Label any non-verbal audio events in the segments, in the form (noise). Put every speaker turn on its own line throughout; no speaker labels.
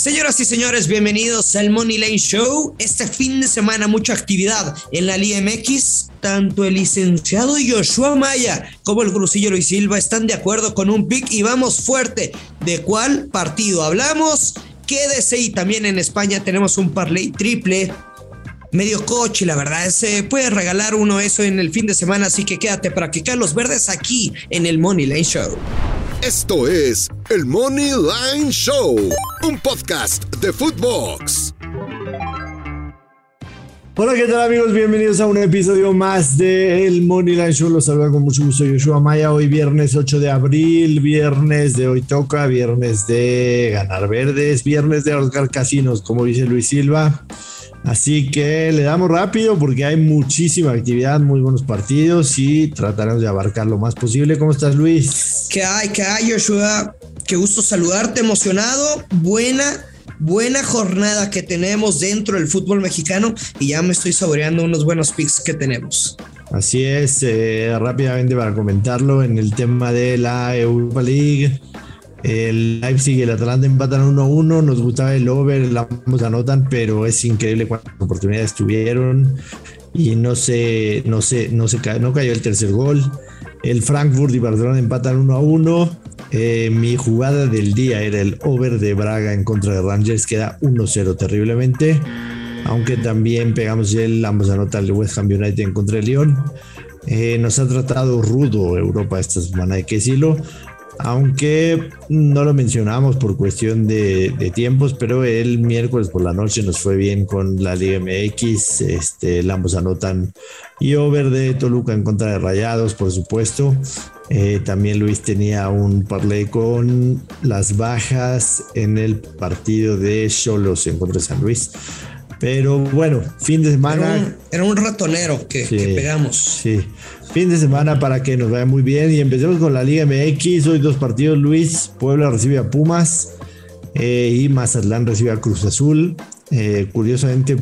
Señoras y señores, bienvenidos al Money Lane Show. Este fin de semana mucha actividad en la Liga. Tanto el licenciado Joshua Maya como el Crucillo Luis Silva están de acuerdo con un pick y vamos fuerte. ¿De cuál partido hablamos? Quédese y también en España tenemos un parlay triple medio coche, la verdad. Se puede regalar uno eso en el fin de semana, así que quédate para que caen los verdes aquí en el Money Lane Show.
Esto es el Money Line Show, un podcast de Footbox.
Hola, ¿qué tal amigos? Bienvenidos a un episodio más de El Money Line Show. Los saluda con mucho gusto Yoshua Maya. Hoy viernes 8 de abril, viernes de Hoy Toca, viernes de Ganar Verdes, viernes de Oscar Casinos, como dice Luis Silva. Así que le damos rápido porque hay muchísima actividad, muy buenos partidos y trataremos de abarcar lo más posible. ¿Cómo estás, Luis?
¿Qué hay? ¿Qué hay, Joshua? Qué gusto saludarte, emocionado. Buena, buena jornada que tenemos dentro del fútbol mexicano y ya me estoy saboreando unos buenos picks que tenemos.
Así es, eh, rápidamente para comentarlo en el tema de la Europa League. El Leipzig y el Atalanta empatan 1-1. Nos gustaba el over, ambos anotan, pero es increíble cuántas oportunidades tuvieron y no se, no se, no se no cayó el tercer gol. El Frankfurt y Barcelona empatan 1 1. Eh, mi jugada del día era el over de Braga en contra de Rangers, queda 1-0 terriblemente. Aunque también pegamos el ambos anotan el West Ham United en contra de Lyon. Eh, nos ha tratado rudo Europa esta semana, hay que decirlo aunque no lo mencionamos por cuestión de, tiempos, pero el miércoles por la noche nos fue bien con la Liga MX, este, ambos anotan y over de Toluca en contra de Rayados, por supuesto. Eh, también Luis tenía un parlay con las bajas en el partido de Cholos en contra de San Luis. Pero bueno, fin de semana.
Era un, ratonero que, que pegamos.
Sí fin de semana para que nos vaya muy bien. Y empecemos con la Liga MX. Hoy dos partidos, Luis. Puebla recibe a Pumas eh, y Mazatlán recibe a Cruz Azul. Eh, curiosamente,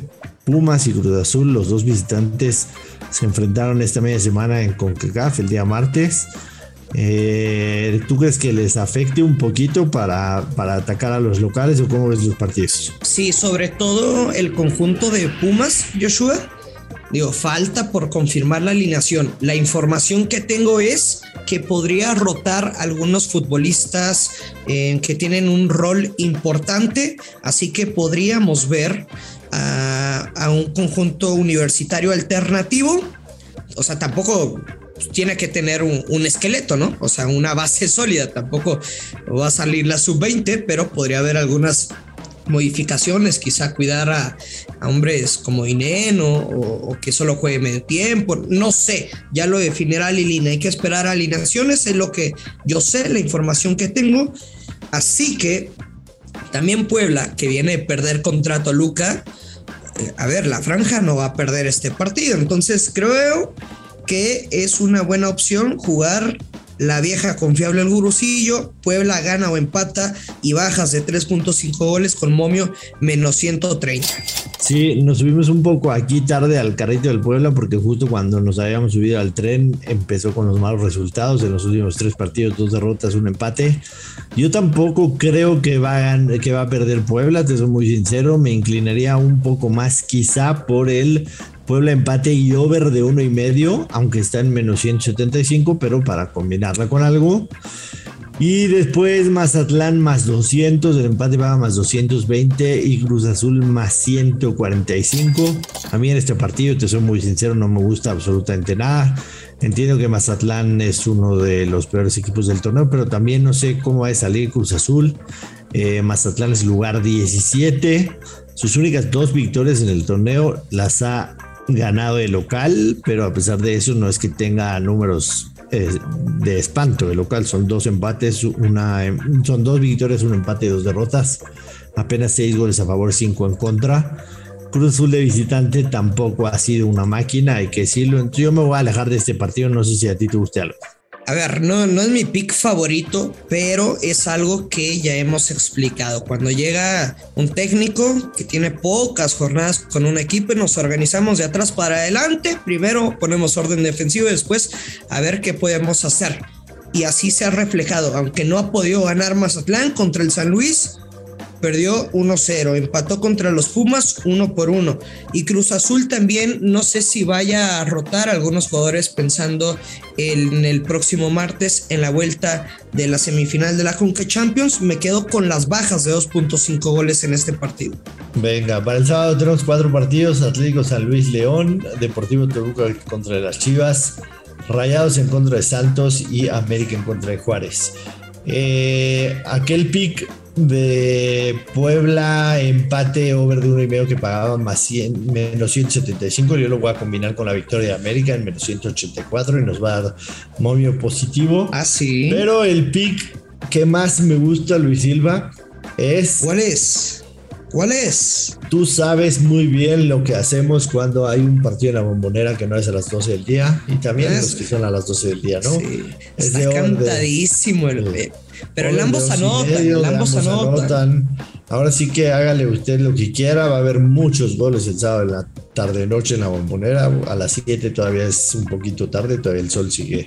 Pumas y Cruz Azul, los dos visitantes, se enfrentaron esta media semana en CONCACAF el día martes. Eh, ¿Tú crees que les afecte un poquito para, para atacar a los locales o cómo ves los partidos?
Sí, sobre todo el conjunto de Pumas, Joshua Digo, falta por confirmar la alineación. La información que tengo es que podría rotar algunos futbolistas eh, que tienen un rol importante, así que podríamos ver a, un conjunto universitario alternativo. O sea, tampoco tiene que tener un, esqueleto, ¿no? O sea, una base sólida. Tampoco va a salir la sub-20, pero podría haber algunas modificaciones, quizá cuidar a, hombres como Inén o, que solo juegue medio tiempo, no sé, ya lo definirá Lilina, hay que esperar alineaciones, es lo que yo sé, la información que tengo, así que también Puebla, que viene de perder contrato a Luca, eh, a ver, la franja no va a perder este partido, entonces creo que es una buena opción jugar la vieja confiable el gurucillo, Puebla gana o empata y bajas de 3.5 goles con momio menos 130.
Sí, nos subimos un poco aquí tarde al carrito del Puebla porque justo cuando nos habíamos subido al tren empezó con los malos resultados en los últimos tres partidos, dos derrotas, un empate. Yo tampoco creo que va a, que va a perder Puebla, te soy muy sincero, me inclinaría un poco más quizá por el Puebla empate y over de uno y medio, aunque está en menos 175, pero para combinarla con algo. Y después Mazatlán más 200, el empate va más 220 y Cruz Azul más 145. A mí en este partido, te soy muy sincero, no me gusta absolutamente nada. Entiendo que Mazatlán es uno de los peores equipos del torneo, pero también no sé cómo va a salir Cruz Azul. Eh, Mazatlán es lugar 17. Sus únicas dos victorias en el torneo las ha ganado de local, pero a pesar de eso no es que tenga números eh, de espanto de local. Son dos empates, una, son dos victorias, un empate y dos derrotas. Apenas seis goles a favor, cinco en contra. Cruz Azul de visitante tampoco ha sido una máquina, hay que decirlo. yo me voy a alejar de este partido. No sé si a ti te guste algo.
A ver, no, no es mi pick favorito, pero es algo que ya hemos explicado. Cuando llega un técnico que tiene pocas jornadas con un equipo nos organizamos de atrás para adelante, primero ponemos orden defensivo y después a ver qué podemos hacer. Y así se ha reflejado, aunque no ha podido ganar Mazatlán contra el San Luis, perdió 1-0, empató contra los Pumas 1 por 1 y Cruz Azul también no sé si vaya a rotar a algunos jugadores pensando en el próximo martes en la vuelta de la semifinal de la Conca Champions, me quedo con las bajas de 2.5 goles en este partido.
Venga, para el sábado tenemos cuatro partidos, Atlético San Luis León, Deportivo Toluca contra las Chivas, Rayados en contra de Santos y América en contra de Juárez. Eh, aquel pick de Puebla, empate over de uno y medio que pagaba más 100, menos 175. Yo lo voy a combinar con la victoria de América en menos 184 y nos va a dar momio positivo.
Ah, sí.
Pero el pick que más me gusta, Luis Silva, es.
¿Cuál es? ¿Cuál es?
Tú sabes muy bien lo que hacemos cuando hay un partido en la bombonera que no es a las 12 del día y también los que son a las 12 del día, ¿no? Sí,
es está cantadísimo el, pero el ambos anotan, ambos, anotan.
Ahora sí que hágale usted lo que quiera, va a haber muchos goles el sábado en la tarde noche en la bombonera, a las 7 todavía es un poquito tarde, todavía el sol sigue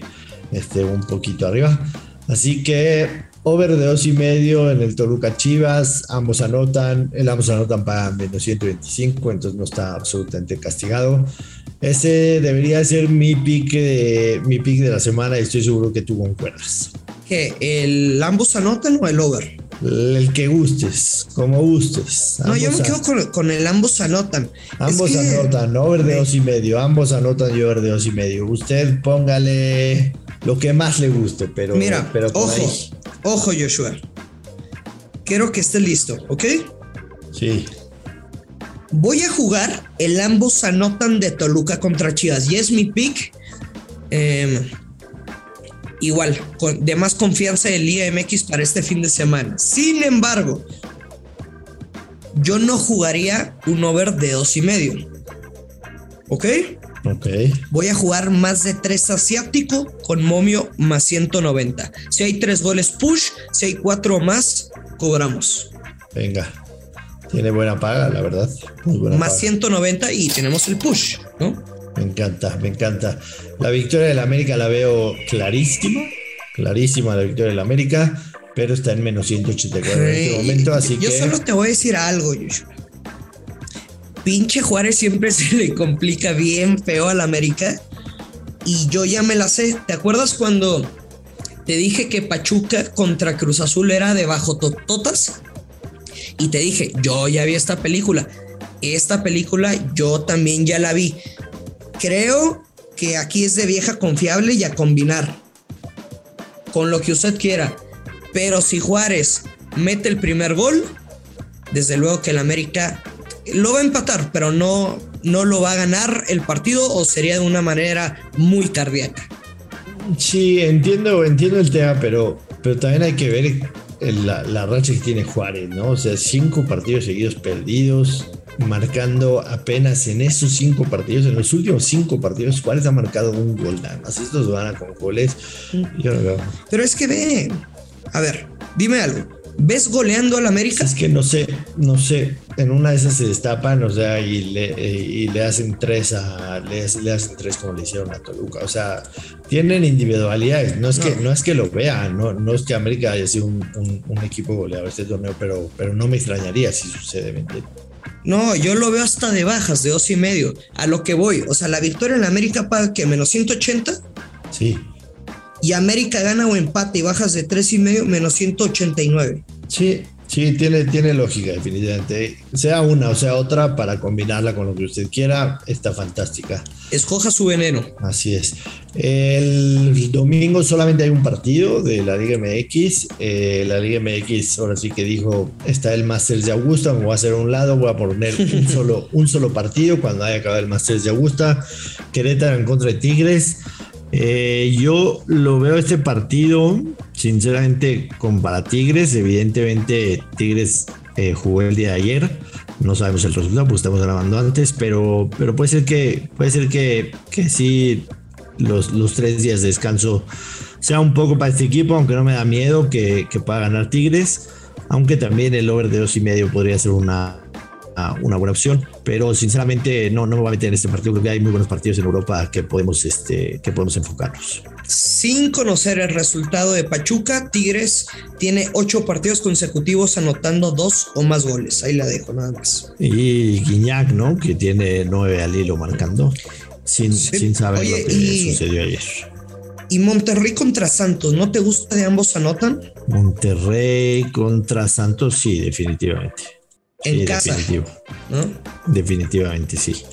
este, un poquito arriba. Así que Over de dos y medio en el Toluca Chivas, ambos anotan, el ambos anotan para menos 125, entonces no está absolutamente castigado. Ese debería ser mi pick de, mi pick de la semana y estoy seguro que tú concuerdas.
¿Qué? ¿El ambos anotan o el over?
El que gustes, como gustes.
No, yo me quedo con, el ambos anotan.
Ambos anotan, over de dos y medio, ambos anotan y over de dos y medio. Usted póngale lo que más le guste, pero,
Mira,
pero
ojo, ojo Joshua. Quiero que esté listo, ¿ok?
Sí.
Voy a jugar el ambos anotan de Toluca contra Chivas y es mi pick. Em, igual, con, de más confianza del IMX para este fin de semana. Sin embargo, yo no jugaría un over de dos y medio. ¿Ok?
Ok.
Voy a jugar más de tres asiático con momio más 190. Si hay tres goles push, si hay cuatro más, cobramos.
Venga. Tiene buena paga, la verdad.
más 190 y tenemos el push, ¿no?
Me encanta, me encanta. La victoria del América la veo clarísima, clarísima la victoria del América, pero está en menos 184 en este momento, así
que... Yo solo te voy a decir algo, Yoshua pinche Juárez siempre (laughs) se le complica bien feo al América. Y yo ya me la sé. ¿Te acuerdas cuando te dije que Pachuca contra Cruz Azul era de bajo tototas? Y te dije, yo ya vi esta película. Esta película yo también ya la vi. Creo que aquí es de vieja confiable y a combinar. Con lo que usted quiera. Pero si Juárez mete el primer gol, desde luego que el América lo va a empatar, pero no, no lo va a ganar el partido o sería de una manera muy cardíaca.
Sí, entiendo, entiendo el tema, pero, pero también hay que ver la, la, racha que tiene Juárez, ¿no? O sea, cinco partidos seguidos perdidos, marcando apenas en esos cinco partidos, en los últimos cinco partidos, Juárez ha marcado un gol nada más. Estos van a con goles. Yo no veo.
Pero es que ve, a ver, dime algo. ¿Ves goleando al América?
Es que no sé, no sé. En una de esas se destapan, o sea, y le, y le hacen tres a. Le, hacen tres como le hicieron a Toluca. O sea, tienen individualidades. No es que, no es que lo vean, no, no es que América haya sido un, un, equipo goleador este torneo, pero, pero no me extrañaría si sucede, ¿me
No, yo lo veo hasta de bajas, de dos y medio. A lo que voy. O sea, la victoria en América paga que menos 180.
Sí
y América gana o empate y bajas de tres y medio menos 189.
Sí, sí, tiene, tiene lógica, definitivamente. Sea una o sea otra, para combinarla con lo que usted quiera, está fantástica.
Escoja su veneno.
Así es. El domingo solamente hay un partido de la Liga MX. Eh, la Liga MX ahora sí que dijo, está el Masters de Augusta, me voy a hacer a un lado, voy a poner un (laughs) solo, un solo partido cuando haya acabado el Masters de Augusta. Querétaro en contra de Tigres. Eh, yo lo veo este partido, sinceramente, con para Tigres. Evidentemente, Tigres eh, jugó el día de ayer. No sabemos el resultado, porque estamos grabando antes, pero, pero puede ser que, puede ser que, que sí los, los tres días de descanso sea un poco para este equipo, aunque no me da miedo que, que pueda ganar Tigres. Aunque también el over de dos y medio podría ser una, una buena opción, pero sinceramente no, no me voy a meter en este partido, creo que hay muy buenos partidos en Europa que podemos, este, que podemos enfocarnos.
sin conocer el resultado de Pachuca, Tigres tiene ocho partidos consecutivos anotando dos o más goles. Ahí la dejo nada más.
Y Guiñac, ¿no? Que tiene nueve al hilo marcando, sin, sin saber lo que sucedió ayer.
Y Monterrey contra Santos, ¿no te gusta de ambos anotan?
Monterrey contra Santos, sí, definitivamente.
En casa.
Definitivamente, sí.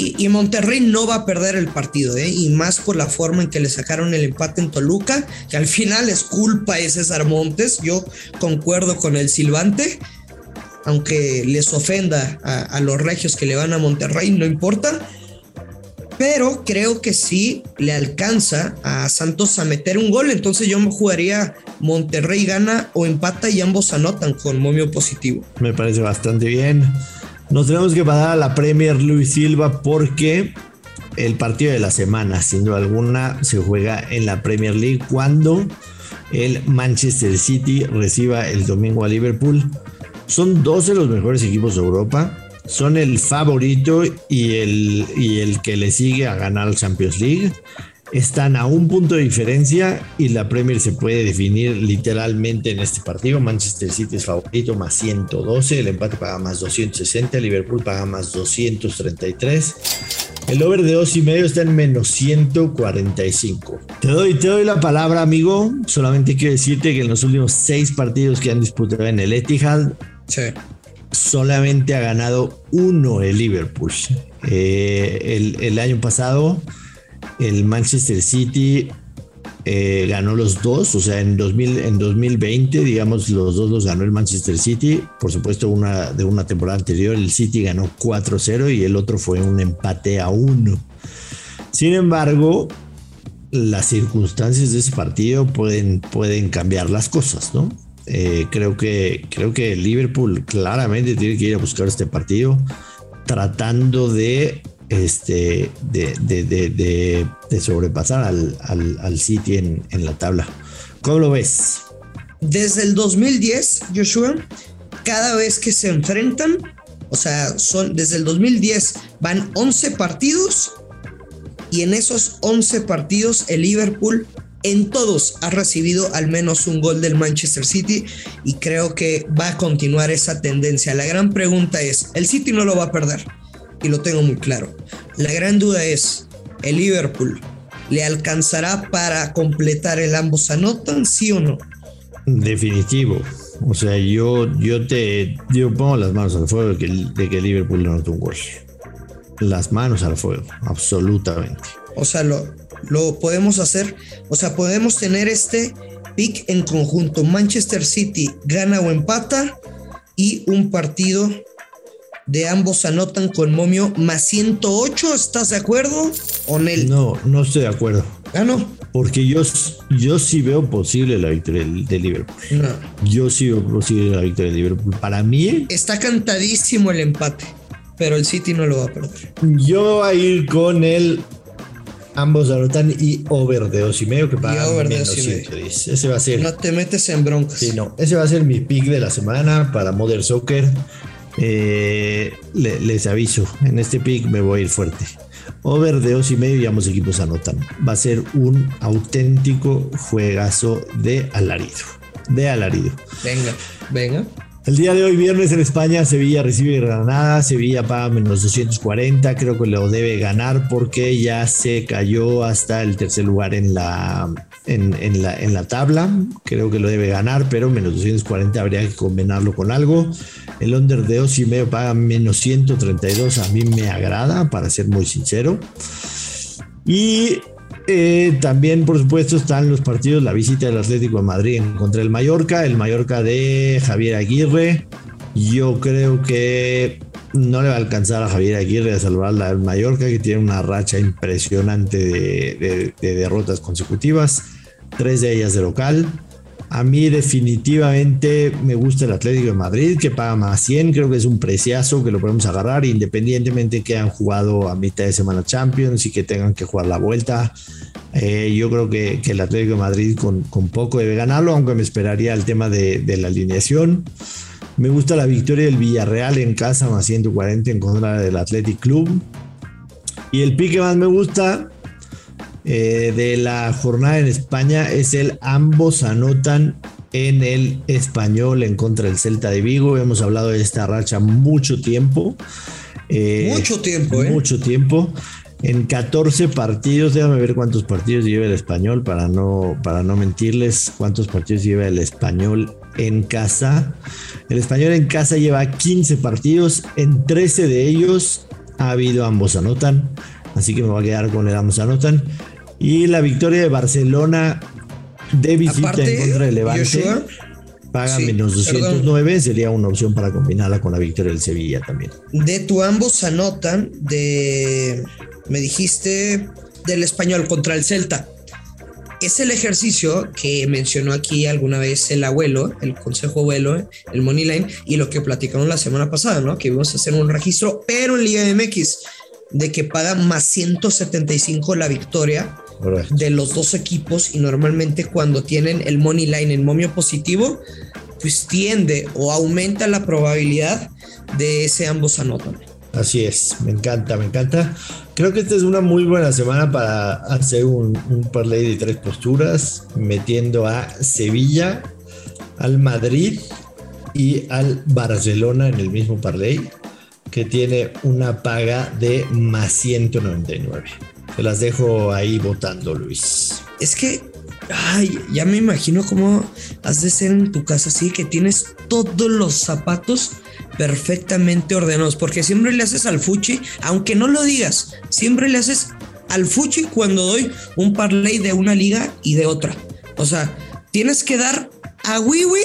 Y, Monterrey no va a perder el partido, ¿eh? y más por la forma en que le sacaron el empate en Toluca, que al final es culpa de César Montes. Yo concuerdo con el Silvante, aunque les ofenda a, los regios que le van a Monterrey, no importa. Pero creo que sí le alcanza a Santos a meter un gol. Entonces yo me jugaría Monterrey gana o empata y ambos anotan con momio positivo.
Me parece bastante bien. Nos tenemos que pasar a la Premier Luis Silva porque el partido de la semana, sin duda alguna, se juega en la Premier League cuando el Manchester City reciba el domingo a Liverpool. Son dos de los mejores equipos de Europa. Son el favorito y el, y el que le sigue a ganar Champions League están a un punto de diferencia y la Premier se puede definir literalmente en este partido. Manchester City es favorito más 112, el empate paga más 260, Liverpool paga más 233. El over de dos y medio está en menos 145. Te doy, te doy la palabra, amigo. Solamente quiero decirte que en los últimos seis partidos que han disputado en el Etihad, solamente ha ganado uno el Liverpool. Eh, el, año pasado el Manchester City eh, ganó los dos, o sea, en, 2000, en 2020, digamos, los dos los ganó el Manchester City. Por supuesto, una de una temporada anterior, el City ganó 4-0 y el otro fue un empate a 1. Sin embargo, las circunstancias de ese partido pueden, pueden cambiar las cosas, ¿no? Eh, creo, que, creo que Liverpool claramente tiene que ir a buscar este partido tratando de este, de, de, sobrepasar al, al, City en, en, la tabla. ¿Cómo lo ves?
Desde el 2010, Joshua, cada vez que se enfrentan, o sea, son desde el 2010 van 11 partidos y en esos 11 partidos el Liverpool en todos ha recibido al menos un gol del Manchester City y creo que va a continuar esa tendencia. La gran pregunta es, el City no lo va a perder y lo tengo muy claro. La gran duda es, ¿el Liverpool le alcanzará para completar el ambos anotan, sí o no?
Definitivo. O sea, yo, yo te yo pongo las manos al fuego de que, de que Liverpool no anota un gol. Las manos al fuego, absolutamente.
O sea, lo, lo podemos hacer. O sea, podemos tener este pick en conjunto. Manchester City gana o empata y un partido de ambos anotan con momio más 108. ¿Estás de acuerdo? ¿O
No, no estoy de acuerdo.
Ah, no.
Porque yo, yo sí veo posible la victoria de Liverpool. No. Yo sí veo posible la victoria de Liverpool. Para mí.
Está cantadísimo el empate, pero el City no lo va a perder.
Yo voy a ir con el. Ambos anotan y over de dos y medio que paga menos 110. Ese va a ser.
No te metes en broncas.
Sí, no. Ese va a ser mi pick de la semana para Modern Soccer. Eh, les aviso, en este pick me voy a ir fuerte. Over de dos y medio y ambos equipos anotan. Va a ser un auténtico juegazo de alarido. De alarido.
Venga, venga.
El día de hoy, viernes en España, Sevilla recibe Granada, Sevilla paga menos 240, creo que lo debe ganar porque ya se cayó hasta el tercer lugar en la, en, la, en la tabla, creo que lo debe ganar, pero menos 240 habría que combinarlo con algo. El under de 2 y medio paga menos 132, a mí me agrada, para ser muy sincero. Y eh, también, por supuesto, están los partidos, la visita del Atlético de Madrid contra el Mallorca, el Mallorca de Javier Aguirre. Yo creo que no le va a alcanzar a Javier Aguirre a salvar la Mallorca, que tiene una racha impresionante de derrotas consecutivas, tres de ellas de local. A mí definitivamente me gusta el Atlético de Madrid, que paga más 100, creo que es un preciazo que lo podemos agarrar, independientemente que han jugado a mitad de semana Champions y que tengan que jugar la vuelta. Eh, yo creo que, el Atlético de Madrid con, poco debe ganarlo, aunque me esperaría el tema de, la alineación. Me gusta la victoria del Villarreal en casa, más 140 en contra del Athletic Club. Y el pique más me gusta eh, de la jornada en España es el ambos anotan en el español en contra del Celta de Vigo. Hemos hablado de esta racha mucho tiempo.
Eh, mucho tiempo, ¿eh?
Mucho tiempo. En 14 partidos, déjame ver cuántos partidos lleva el español para no, para no mentirles, cuántos partidos lleva el español en casa. El español en casa lleva 15 partidos, en 13 de ellos ha habido ambos anotan, así que me voy a quedar con el ambos anotan. Y la victoria de Barcelona de visita en contra de Levante paga menos 209, sería una opción para combinarla con la victoria del Sevilla también.
De tu ambos anotan de me dijiste del español contra el Celta. Es el ejercicio que mencionó aquí alguna vez el abuelo, el consejo abuelo, el Money Line, y lo que platicamos la semana pasada, ¿no? Que vamos a hacer un registro, pero en Liga MX, de que paga más 175 la victoria de los dos equipos, y normalmente cuando tienen el Money Line en momio positivo, pues tiende o aumenta la probabilidad de ese ambos anotan.
Así es, me encanta, me encanta. Creo que esta es una muy buena semana para hacer un, un parlay de tres posturas, metiendo a Sevilla, al Madrid y al Barcelona en el mismo parlay, que tiene una paga de más 199. Se las dejo ahí votando, Luis.
Es que, ay, ya me imagino cómo has de ser en tu casa así, que tienes todos los zapatos perfectamente ordenados, porque siempre le haces al fuchi, aunque no lo digas, siempre le haces al fuchi cuando doy un parlay de una liga y de otra. O sea, tienes que dar a Wiwi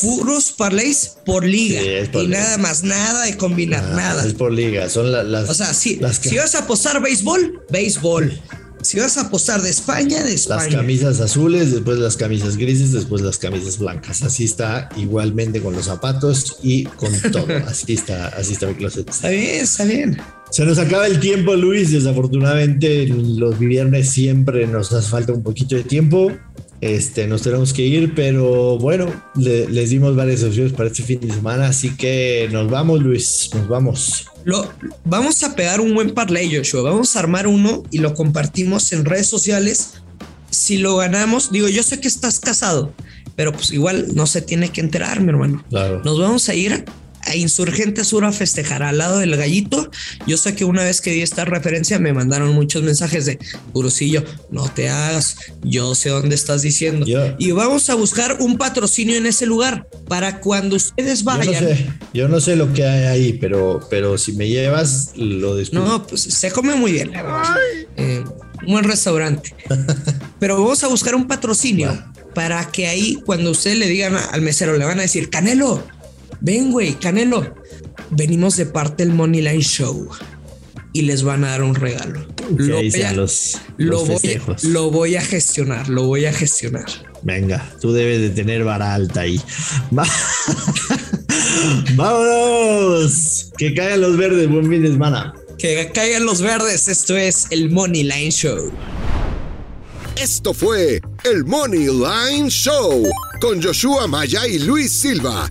puros parlays por liga y nada más, nada de combinar, ah, nada.
Es por liga, son las.
O sea, si, si vas a apostar béisbol, béisbol. Si vas a apostar de España, de España.
Las camisas azules, después las camisas grises, después las camisas blancas. Así está igualmente con los zapatos y con todo. (laughs) Así está, así está mi closet.
Está bien, está bien.
Se nos acaba el tiempo, Luis. Desafortunadamente, los viernes siempre nos hace falta un poquito de tiempo. Este, nos tenemos que ir, pero bueno, les dimos varias opciones para este fin de semana, así que nos vamos, Luis, nos vamos.
Lo, vamos a pegar un buen parlay, Joshua. Vamos a armar uno y lo compartimos en redes sociales. Si lo ganamos, digo, yo sé que estás casado, pero pues igual no se tiene que enterar, mi hermano.
Claro.
Nos vamos a ir a Insurgente Sur a festejar al lado del gallito. Yo sé que una vez que di esta referencia me mandaron muchos mensajes de Gurusillo, no te hagas, yo sé dónde estás diciendo. Y vamos a buscar un patrocinio en ese lugar para cuando ustedes vayan.
Yo no sé, yo no sé lo que hay ahí, pero, pero si me llevas, lo descubro.
No, pues se come muy bien. Eh, un buen restaurante. (laughs) pero vamos a buscar un patrocinio. Para que ahí, cuando ustedes le digan al mesero, le van a decir, Canelo, ven, güey, Canelo, venimos de parte del Money Line Show y les van a dar un regalo.
Lo, voy a,
los, lo, voy, a gestionar, lo voy a gestionar.
Venga, tú debes de tener vara alta ahí. (laughs) ¡Vámonos! Que caigan los verdes, buen fin de semana.
Que caigan los verdes, esto es el Money Line Show.
Esto fue el Money Line Show con Joshua Maya y Luis Silva